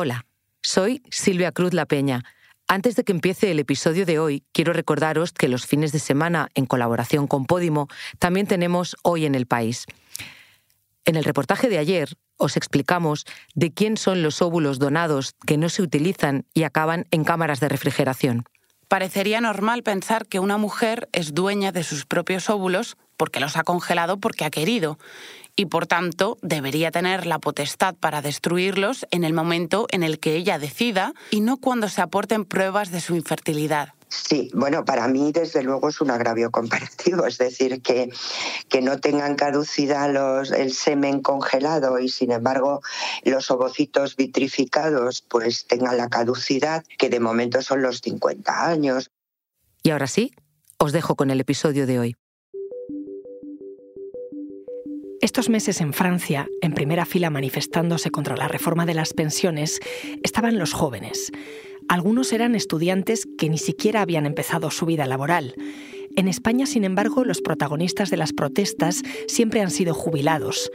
Hola, soy Silvia Cruz La Peña. Antes de que empiece el episodio de hoy, quiero recordaros que los fines de semana, en colaboración con Podimo, también tenemos Hoy en el País. En el reportaje de ayer os explicamos de quién son los óvulos donados que no se utilizan y acaban en cámaras de refrigeración. Parecería normal pensar que una mujer es dueña de sus propios óvulos porque los ha congelado porque ha querido y por tanto debería tener la potestad para destruirlos en el momento en el que ella decida y no cuando se aporten pruebas de su infertilidad. Sí, bueno, para mí desde luego es un agravio comparativo, es decir, que, que no tengan caducidad los, el semen congelado y sin embargo los ovocitos vitrificados pues tengan la caducidad, que de momento son los 50 años. Y ahora sí, os dejo con el episodio de hoy. Estos meses en Francia, en primera fila manifestándose contra la reforma de las pensiones, estaban los jóvenes. Algunos eran estudiantes que ni siquiera habían empezado su vida laboral. En España, sin embargo, los protagonistas de las protestas siempre han sido jubilados.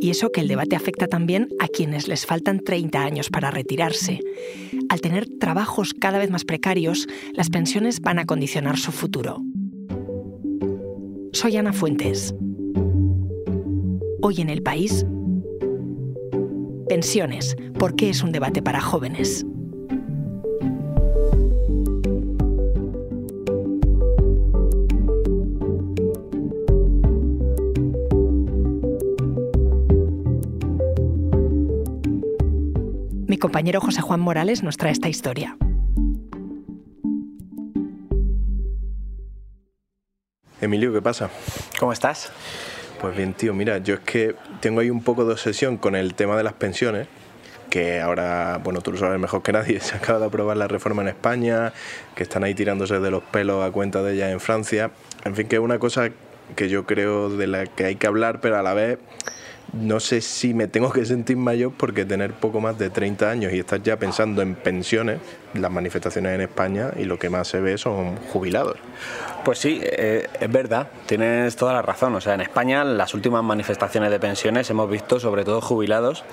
Y eso que el debate afecta también a quienes les faltan 30 años para retirarse. Al tener trabajos cada vez más precarios, las pensiones van a condicionar su futuro. Soy Ana Fuentes. Hoy en el país, pensiones, ¿por qué es un debate para jóvenes? Mi compañero José Juan Morales nos trae esta historia. Emilio, ¿qué pasa? ¿Cómo estás? Pues bien, tío, mira, yo es que tengo ahí un poco de obsesión con el tema de las pensiones, que ahora, bueno, tú lo sabes mejor que nadie, se acaba de aprobar la reforma en España, que están ahí tirándose de los pelos a cuenta de ella en Francia. En fin, que es una cosa que yo creo de la que hay que hablar, pero a la vez no sé si me tengo que sentir mayor porque tener poco más de 30 años y estar ya pensando en pensiones, las manifestaciones en España y lo que más se ve son jubilados. Pues sí, eh, es verdad, tienes toda la razón. O sea, en España las últimas manifestaciones de pensiones hemos visto sobre todo jubilados.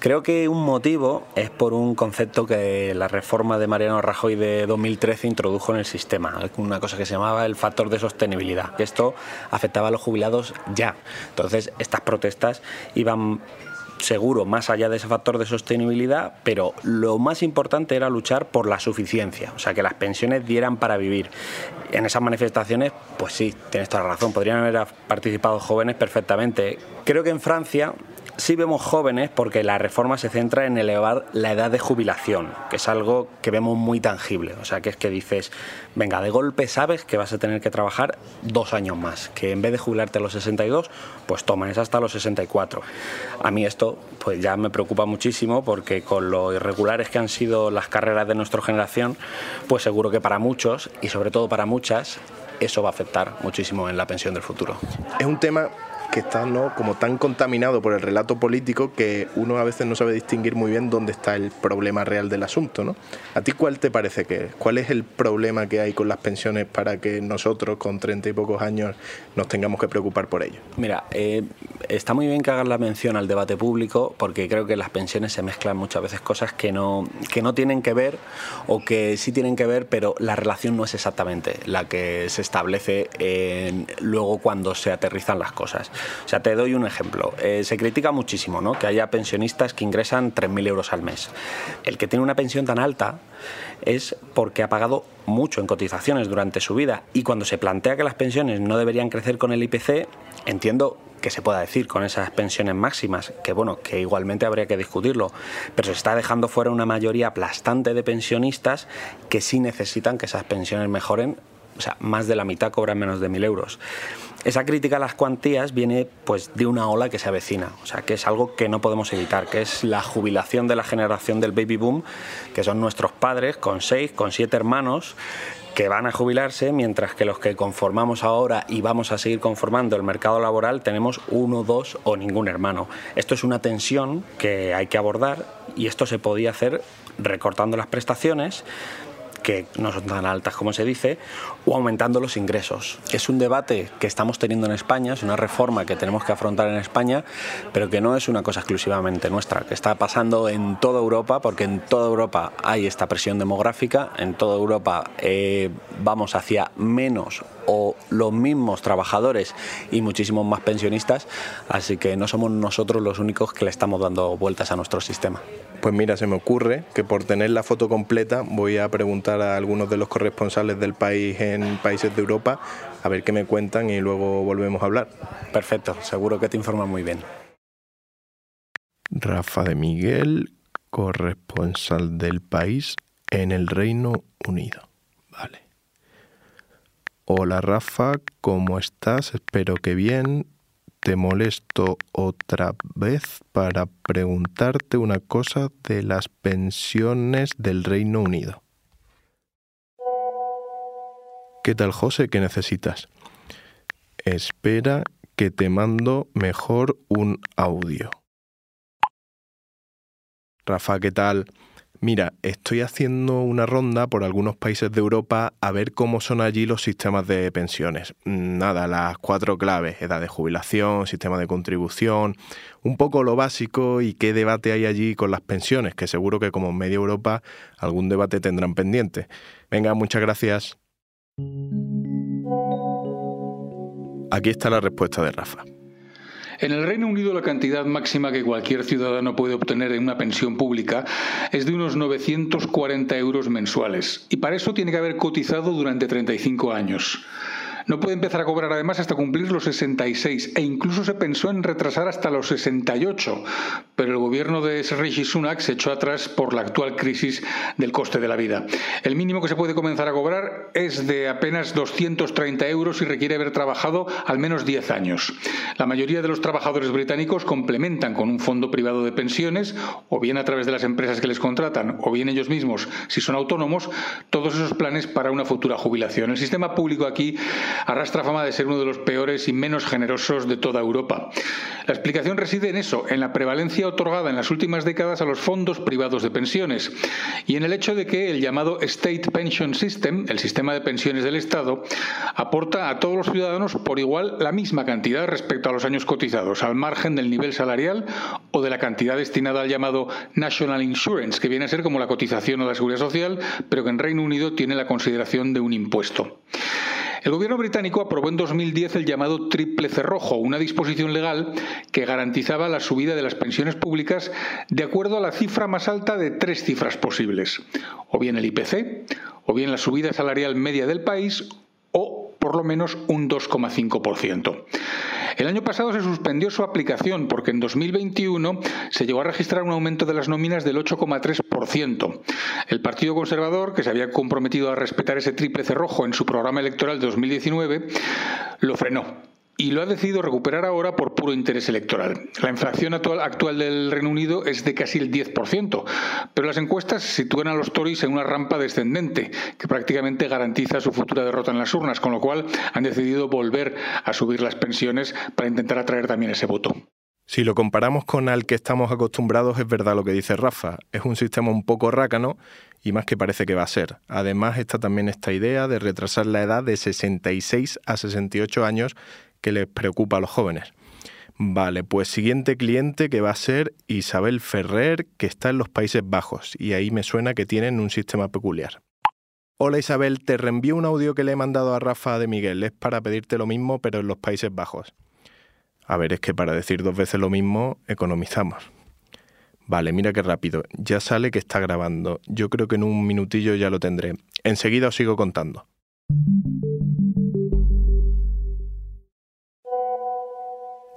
Creo que un motivo es por un concepto que la reforma de Mariano Rajoy de 2013 introdujo en el sistema, una cosa que se llamaba el factor de sostenibilidad. Esto afectaba a los jubilados ya. Entonces, estas protestas iban seguro más allá de ese factor de sostenibilidad, pero lo más importante era luchar por la suficiencia, o sea, que las pensiones dieran para vivir. En esas manifestaciones, pues sí, tienes toda la razón, podrían haber participado jóvenes perfectamente. Creo que en Francia sí vemos jóvenes porque la reforma se centra en elevar la edad de jubilación, que es algo que vemos muy tangible. O sea, que es que dices, venga, de golpe sabes que vas a tener que trabajar dos años más, que en vez de jubilarte a los 62, pues toma, es hasta los 64. A mí esto pues ya me preocupa muchísimo porque con lo irregulares que han sido las carreras de nuestra generación, pues seguro que para muchos y sobre todo para muchas, eso va a afectar muchísimo en la pensión del futuro. Es un tema que está ¿no? como tan contaminado por el relato político que uno a veces no sabe distinguir muy bien dónde está el problema real del asunto. ¿no? ¿A ti cuál te parece que es? ¿Cuál es el problema que hay con las pensiones para que nosotros con treinta y pocos años nos tengamos que preocupar por ello? Mira, eh, está muy bien que hagas la mención al debate público porque creo que las pensiones se mezclan muchas veces cosas que no, que no tienen que ver o que sí tienen que ver, pero la relación no es exactamente la que se establece luego cuando se aterrizan las cosas. O sea, te doy un ejemplo. Eh, se critica muchísimo ¿no? que haya pensionistas que ingresan 3.000 euros al mes. El que tiene una pensión tan alta es porque ha pagado mucho en cotizaciones durante su vida y cuando se plantea que las pensiones no deberían crecer con el IPC, entiendo que se pueda decir con esas pensiones máximas, que bueno, que igualmente habría que discutirlo, pero se está dejando fuera una mayoría aplastante de pensionistas que sí necesitan que esas pensiones mejoren, o sea, más de la mitad cobran menos de mil euros. Esa crítica a las cuantías viene pues de una ola que se avecina, o sea, que es algo que no podemos evitar, que es la jubilación de la generación del baby boom, que son nuestros padres con seis, con siete hermanos que van a jubilarse, mientras que los que conformamos ahora y vamos a seguir conformando el mercado laboral tenemos uno, dos o ningún hermano. Esto es una tensión que hay que abordar y esto se podía hacer recortando las prestaciones, que no son tan altas como se dice, o aumentando los ingresos. Es un debate que estamos teniendo en España, es una reforma que tenemos que afrontar en España, pero que no es una cosa exclusivamente nuestra, que está pasando en toda Europa, porque en toda Europa hay esta presión demográfica, en toda Europa eh, vamos hacia menos o los mismos trabajadores y muchísimos más pensionistas, así que no somos nosotros los únicos que le estamos dando vueltas a nuestro sistema. Pues mira, se me ocurre que por tener la foto completa voy a preguntar a algunos de los corresponsales del país en países de Europa a ver qué me cuentan y luego volvemos a hablar. Perfecto, seguro que te informan muy bien. Rafa de Miguel, corresponsal del país en el Reino Unido. Vale. Hola Rafa, ¿cómo estás? Espero que bien. Te molesto otra vez para preguntarte una cosa de las pensiones del Reino Unido. ¿Qué tal José? ¿Qué necesitas? Espera que te mando mejor un audio. Rafa, ¿qué tal? Mira, estoy haciendo una ronda por algunos países de Europa a ver cómo son allí los sistemas de pensiones. Nada, las cuatro claves, edad de jubilación, sistema de contribución, un poco lo básico y qué debate hay allí con las pensiones, que seguro que como en media Europa algún debate tendrán pendiente. Venga, muchas gracias. Aquí está la respuesta de Rafa. En el Reino Unido la cantidad máxima que cualquier ciudadano puede obtener en una pensión pública es de unos 940 euros mensuales y para eso tiene que haber cotizado durante 35 años. No puede empezar a cobrar además hasta cumplir los 66 e incluso se pensó en retrasar hasta los 68, pero el gobierno de Rishi Sunak se echó atrás por la actual crisis del coste de la vida. El mínimo que se puede comenzar a cobrar es de apenas 230 euros y requiere haber trabajado al menos 10 años. La mayoría de los trabajadores británicos complementan con un fondo privado de pensiones, o bien a través de las empresas que les contratan, o bien ellos mismos, si son autónomos, todos esos planes para una futura jubilación. El sistema público aquí arrastra fama de ser uno de los peores y menos generosos de toda Europa. La explicación reside en eso, en la prevalencia otorgada en las últimas décadas a los fondos privados de pensiones y en el hecho de que el llamado State Pension System, el sistema de pensiones del Estado, aporta a todos los ciudadanos por igual la misma cantidad respecto a los años cotizados, al margen del nivel salarial o de la cantidad destinada al llamado National Insurance, que viene a ser como la cotización a la seguridad social, pero que en Reino Unido tiene la consideración de un impuesto. El gobierno británico aprobó en 2010 el llamado triple cerrojo, una disposición legal que garantizaba la subida de las pensiones públicas de acuerdo a la cifra más alta de tres cifras posibles, o bien el IPC, o bien la subida salarial media del país, o por lo menos un 2,5%. El año pasado se suspendió su aplicación porque en 2021 se llegó a registrar un aumento de las nóminas del 8,3%. El Partido Conservador, que se había comprometido a respetar ese triple cerrojo en su programa electoral de 2019, lo frenó y lo ha decidido recuperar ahora por puro interés electoral. La inflación actual, del Reino Unido es de casi el 10%, pero las encuestas sitúan a los Tories en una rampa descendente que prácticamente garantiza su futura derrota en las urnas, con lo cual han decidido volver a subir las pensiones para intentar atraer también ese voto. Si lo comparamos con al que estamos acostumbrados, es verdad lo que dice Rafa. Es un sistema un poco rácano y más que parece que va a ser. Además está también esta idea de retrasar la edad de 66 a 68 años que les preocupa a los jóvenes. Vale, pues siguiente cliente que va a ser Isabel Ferrer, que está en los Países Bajos, y ahí me suena que tienen un sistema peculiar. Hola Isabel, te reenvío un audio que le he mandado a Rafa de Miguel, es para pedirte lo mismo pero en los Países Bajos. A ver, es que para decir dos veces lo mismo, economizamos. Vale, mira qué rápido, ya sale que está grabando, yo creo que en un minutillo ya lo tendré. Enseguida os sigo contando.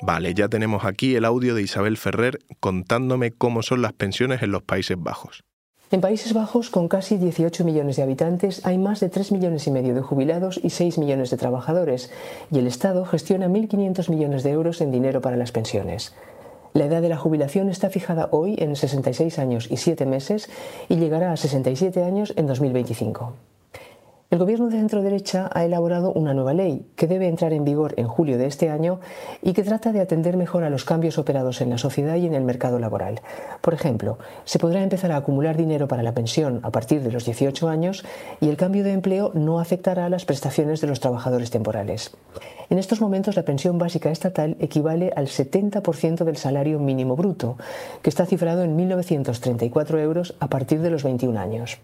Vale, ya tenemos aquí el audio de Isabel Ferrer contándome cómo son las pensiones en los Países Bajos. En Países Bajos, con casi 18 millones de habitantes, hay más de 3 millones y medio de jubilados y 6 millones de trabajadores, y el Estado gestiona 1.500 millones de euros en dinero para las pensiones. La edad de la jubilación está fijada hoy en 66 años y 7 meses y llegará a 67 años en 2025. El gobierno de centro-derecha ha elaborado una nueva ley que debe entrar en vigor en julio de este año y que trata de atender mejor a los cambios operados en la sociedad y en el mercado laboral. Por ejemplo, se podrá empezar a acumular dinero para la pensión a partir de los 18 años y el cambio de empleo no afectará a las prestaciones de los trabajadores temporales. En estos momentos la pensión básica estatal equivale al 70% del salario mínimo bruto, que está cifrado en 1.934 euros a partir de los 21 años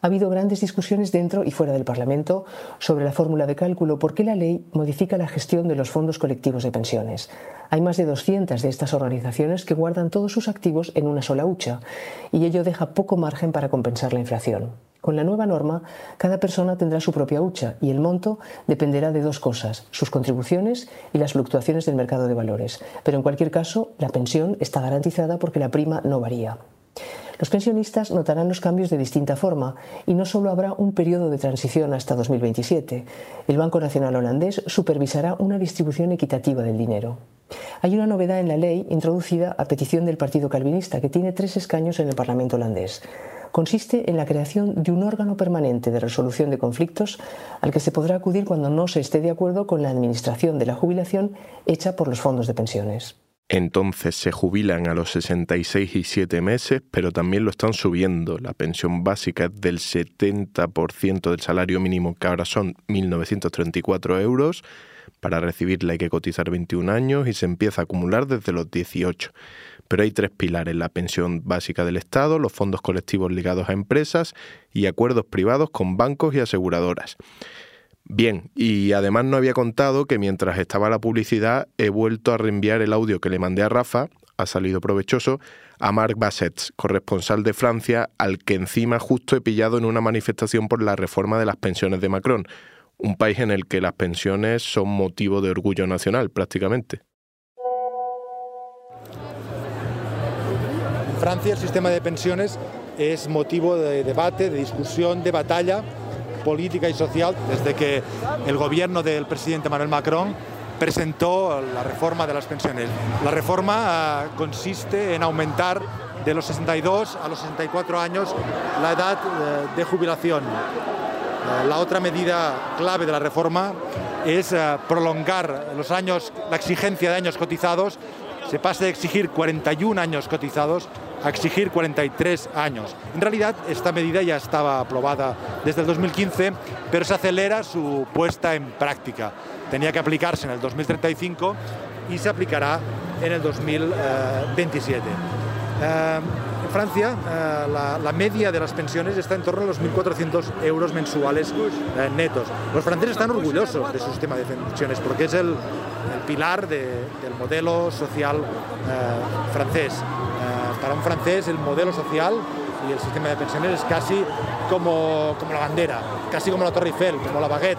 ha habido grandes discusiones dentro y fuera del Parlamento sobre la fórmula de cálculo porque la ley modifica la gestión de los fondos colectivos de pensiones. Hay más de 200 de estas organizaciones que guardan todos sus activos en una sola hucha y ello deja poco margen para compensar la inflación. Con la nueva norma, cada persona tendrá su propia hucha y el monto dependerá de dos cosas, sus contribuciones y las fluctuaciones del mercado de valores. Pero en cualquier caso, la pensión está garantizada porque la prima no varía. Los pensionistas notarán los cambios de distinta forma y no solo habrá un periodo de transición hasta 2027. El Banco Nacional Holandés supervisará una distribución equitativa del dinero. Hay una novedad en la ley introducida a petición del Partido Calvinista, que tiene tres escaños en el Parlamento holandés. Consiste en la creación de un órgano permanente de resolución de conflictos al que se podrá acudir cuando no se esté de acuerdo con la administración de la jubilación hecha por los fondos de pensiones. Entonces se jubilan a los 66 y 7 meses, pero también lo están subiendo. La pensión básica es del 70% del salario mínimo, que ahora son 1.934 euros. Para recibirla hay que cotizar 21 años y se empieza a acumular desde los 18. Pero hay tres pilares, la pensión básica del Estado, los fondos colectivos ligados a empresas y acuerdos privados con bancos y aseguradoras. Bien, y además no había contado que mientras estaba la publicidad he vuelto a reenviar el audio que le mandé a Rafa, ha salido provechoso, a Marc Bassets, corresponsal de Francia, al que encima justo he pillado en una manifestación por la reforma de las pensiones de Macron, un país en el que las pensiones son motivo de orgullo nacional prácticamente. En Francia el sistema de pensiones es motivo de debate, de discusión, de batalla política y social desde que el gobierno del presidente Manuel Macron presentó la reforma de las pensiones. La reforma ah, consiste en aumentar de los 62 a los 64 años la edad eh, de jubilación. Eh, la otra medida clave de la reforma es eh, prolongar los años, la exigencia de años cotizados. Se pasa de exigir 41 años cotizados a exigir 43 años. En realidad, esta medida ya estaba aprobada desde el 2015, pero se acelera su puesta en práctica. Tenía que aplicarse en el 2035 y se aplicará en el 2027. Eh, en Francia, eh, la, media de las pensiones está en torno a los 1.400 euros mensuales eh, netos. Los franceses están orgullosos de su sistema de pensiones porque es el, pilar del modelo social francés para un francés el modelo social y el sistema de pensiones es casi como, como la bandera, casi como la Torre Eiffel, como la baguette.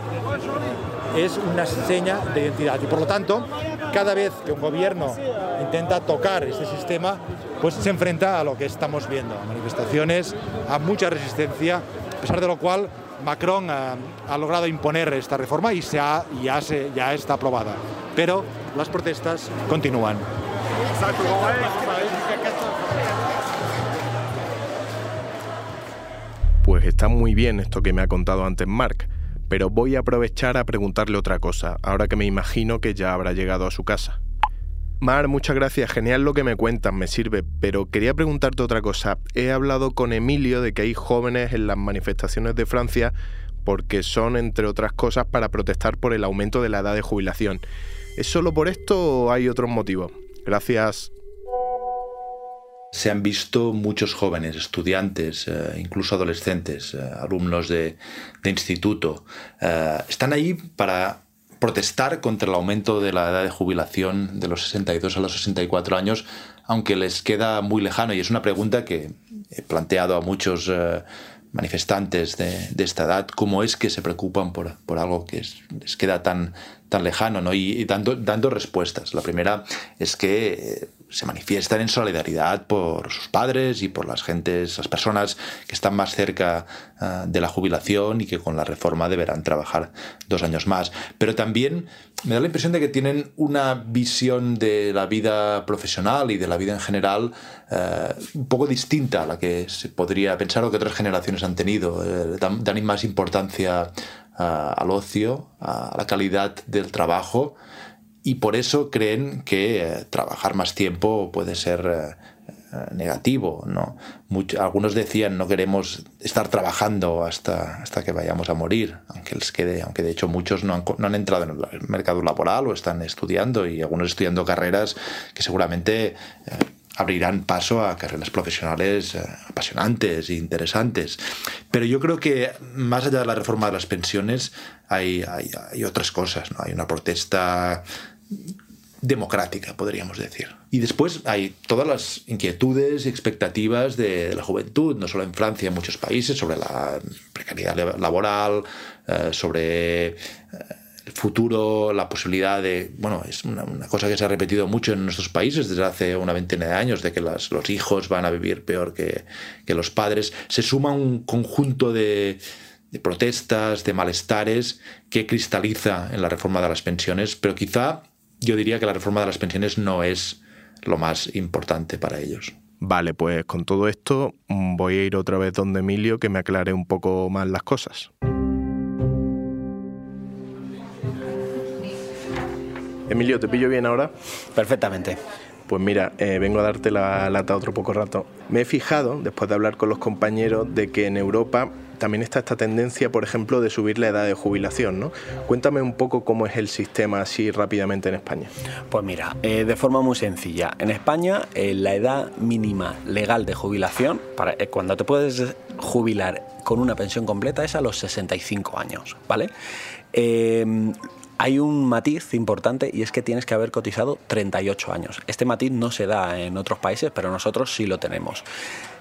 Es una seña de identidad y por lo tanto, cada vez que un gobierno intenta tocar este sistema, pues se enfrenta a lo que estamos viendo, a manifestaciones, a mucha resistencia, a pesar de lo cual Macron ha, logrado imponer esta reforma y se, ya está aprobada. Pero las protestas continúan. Pues está muy bien esto que me ha contado antes Mark, pero voy a aprovechar a preguntarle otra cosa, ahora que me imagino que ya habrá llegado a su casa. Mar, muchas gracias, genial lo que me cuentas, me sirve, pero quería preguntarte otra cosa. He hablado con Emilio de que hay jóvenes en las manifestaciones de Francia porque son, entre otras cosas, para protestar por el aumento de la edad de jubilación. ¿Es solo por esto o hay otros motivos? Gracias se han visto muchos jóvenes, estudiantes, eh, incluso adolescentes, eh, alumnos de, instituto. Eh, están ahí para protestar contra el aumento de la edad de jubilación de los 62 a los 64 años, aunque les queda muy lejano. Y es una pregunta que he planteado a muchos manifestantes de, esta edad, cómo es que se preocupan por, algo que les queda tan, tan lejano, ¿no? y, dando, dando respuestas. La primera es que se manifiestan en solidaridad por sus padres y por las gentes, las personas que están más cerca ah, de la jubilación y que con la reforma deberán trabajar dos años más. Pero también me da la impresión de que tienen una visión de la vida profesional y de la vida en general eh, un poco distinta a la que se podría pensar o que otras generaciones han tenido. Eh, dan, dan, más importancia ah, al ocio, a la calidad del trabajo y por eso creen que eh, trabajar más tiempo puede ser eh, eh, negativo. ¿no? algunos decían no queremos estar trabajando hasta, hasta que vayamos a morir, aunque les quede, aunque de hecho muchos no han, no han entrado en el mercado laboral o están estudiando y algunos estudiando carreras que seguramente abrirán paso a carreras profesionales apasionantes e interesantes. Pero yo creo que más allá de la reforma de las pensiones hay, hay, hay otras cosas. ¿no? Hay una protesta democrática, podríamos decir. Y después hay todas las inquietudes y expectativas de la juventud, no solo en Francia, en muchos países, sobre la precariedad laboral, eh, sobre eh, el futuro, la posibilidad de, bueno, es una, cosa que se ha repetido mucho en nuestros países desde hace una veintena de años, de que los hijos van a vivir peor que, los padres. Se suma un conjunto de protestas, de malestares que cristaliza en la reforma de las pensiones, pero quizá yo diría que la reforma de las pensiones no es lo más importante para ellos. Vale, pues con todo esto mm, voy a ir otra vez donde Emilio que me aclare un poco más las cosas. Emilio, ¿te pillo bien ahora? Perfectamente. Pues mira, eh, vengo a darte la lata otro poco rato. Me he fijado, después de hablar con los compañeros, de que en Europa también está esta tendencia, por ejemplo, de subir la edad de jubilación. ¿no? Cuéntame un poco cómo es el sistema así rápidamente en España. Pues mira, eh, de forma muy sencilla. En España, eh, la edad mínima legal de jubilación, para, eh, cuando te puedes jubilar con una pensión completa, es a los 65 años. ¿vale? hay un matiz importante y es que tienes que haber cotizado 38 años. Este matiz no se da en otros países, pero nosotros sí lo tenemos.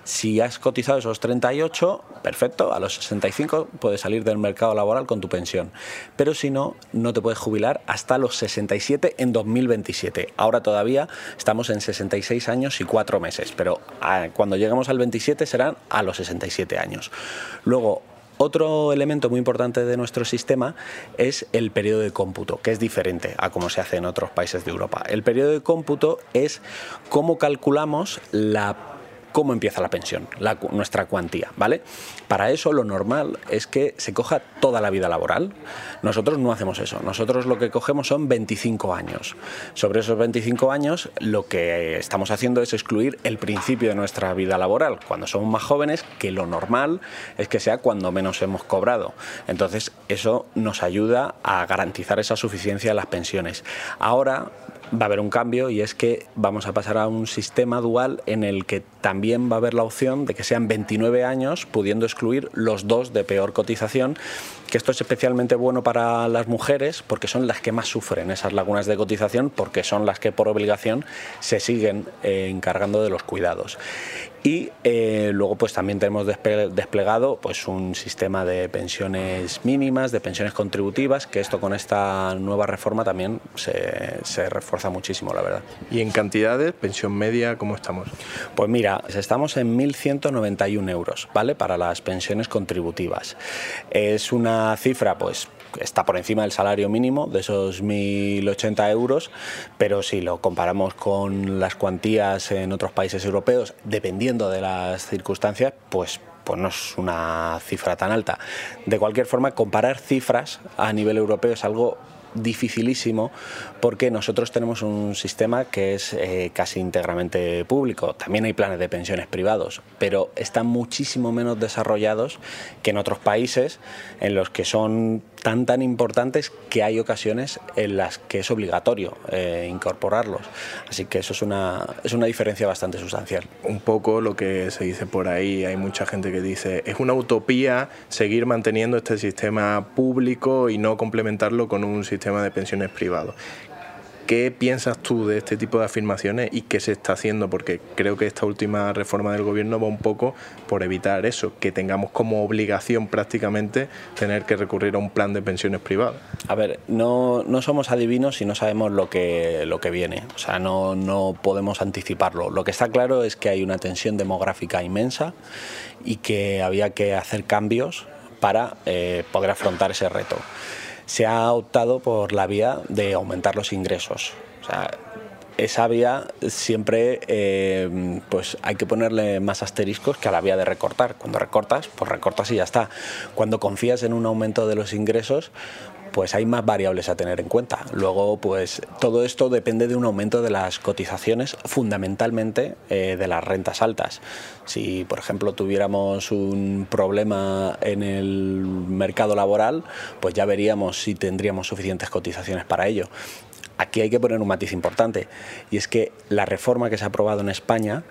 Si has cotizado esos 38, perfecto, a los 65 puedes salir del mercado laboral con tu pensión. Pero si no, no te puedes jubilar hasta los 67 en 2027. Ahora todavía estamos en 66 años y 4 meses, pero ah, cuando lleguemos al 27 serán a los 67 años. Luego, otro elemento muy importante de nuestro sistema es el periodo de cómputo, que es diferente a como se hace en otros países de Europa. El periodo de cómputo es cómo calculamos la cómo empieza la pensión, nuestra cuantía, ¿vale? Para eso lo normal es que se coja toda la vida laboral. Nosotros no hacemos eso. Nosotros lo que cogemos son 25 años. Sobre esos 25 años lo que estamos haciendo es excluir el principio de nuestra vida laboral, cuando somos más jóvenes, que lo normal es que sea cuando menos hemos cobrado. Entonces eso nos ayuda a garantizar esa suficiencia de las pensiones. Ahora va a haber un cambio y es que vamos a pasar a un sistema dual en el que también va a haber la opción de que sean 29 años, pudiendo excluir los dos de peor cotización, que esto es especialmente bueno para las mujeres porque son las que más sufren esas lagunas de cotización porque son las que por obligación se siguen eh, encargando de los cuidados. Y eh, luego pues también tenemos desplegado pues un sistema de pensiones mínimas, de pensiones contributivas, que esto con esta nueva reforma también se, se refuerza muchísimo, la verdad. ¿Y en cantidades, pensión media, cómo estamos? Pues mira, estamos en 1.191 euros, ¿vale? Para las pensiones contributivas. Es una cifra pues está por encima del salario mínimo, de esos 1.080 euros, pero si lo comparamos con las cuantías en otros países europeos, dependiendo de las circunstancias, pues pues no es una cifra tan alta. De cualquier forma, comparar cifras a nivel europeo es algo dificilísimo porque nosotros tenemos un sistema que es eh, casi íntegramente público. También hay planes de pensiones privados, pero están muchísimo menos desarrollados que en otros países en los que son tan tan importantes que hay ocasiones en las que es obligatorio eh, incorporarlos. Así que eso es una, es una diferencia bastante sustancial. Un poco lo que se dice por ahí, hay mucha gente que dice, es una utopía seguir manteniendo este sistema público y no complementarlo con un sistema de pensiones privado. ¿Qué piensas tú de este tipo de afirmaciones y qué se está haciendo? Porque creo que esta última reforma del gobierno va un poco por evitar eso, que tengamos como obligación prácticamente tener que recurrir a un plan de pensiones privadas. A ver, no, no somos adivinos y no sabemos lo que, lo que viene, o sea, no, no podemos anticiparlo. Lo que está claro es que hay una tensión demográfica inmensa y que había que hacer cambios para eh, poder afrontar ese reto se ha optado por la vía de aumentar los ingresos. O sea, esa vía siempre eh, pues hay que ponerle más asteriscos que a la vía de recortar. Cuando recortas, pues recortas y ya está. Cuando confías en un aumento de los ingresos, pues hay más variables a tener en cuenta. Luego, pues todo esto depende de un aumento de las cotizaciones, fundamentalmente eh, de las rentas altas. Si, por ejemplo, tuviéramos un problema en el mercado laboral, pues ya veríamos si tendríamos suficientes cotizaciones para ello. Aquí hay que poner un matiz importante, y es que la reforma que se ha aprobado en España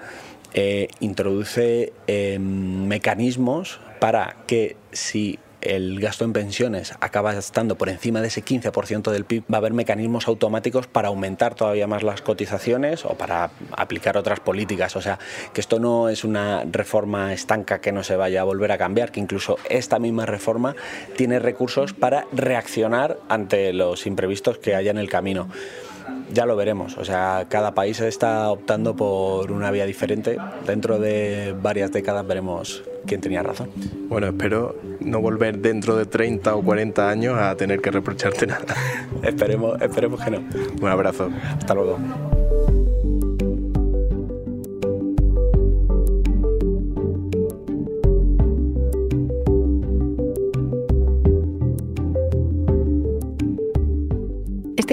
eh, introduce em, mecanismos para que si el gasto en pensiones acaba estando por encima de ese 15% del PIB, va a haber mecanismos automáticos para aumentar todavía más las cotizaciones o para aplicar otras políticas. O sea, que esto no es una reforma estanca que no se vaya a volver a cambiar, que incluso esta misma reforma tiene recursos para reaccionar ante los imprevistos que haya en el camino ya lo veremos. O sea, cada país está optando por una vía diferente. Dentro de varias décadas veremos quién tenía razón. Bueno, espero no volver dentro de 30 o 40 años a tener que reprocharte nada. esperemos, esperemos que no. Un abrazo. Hasta luego.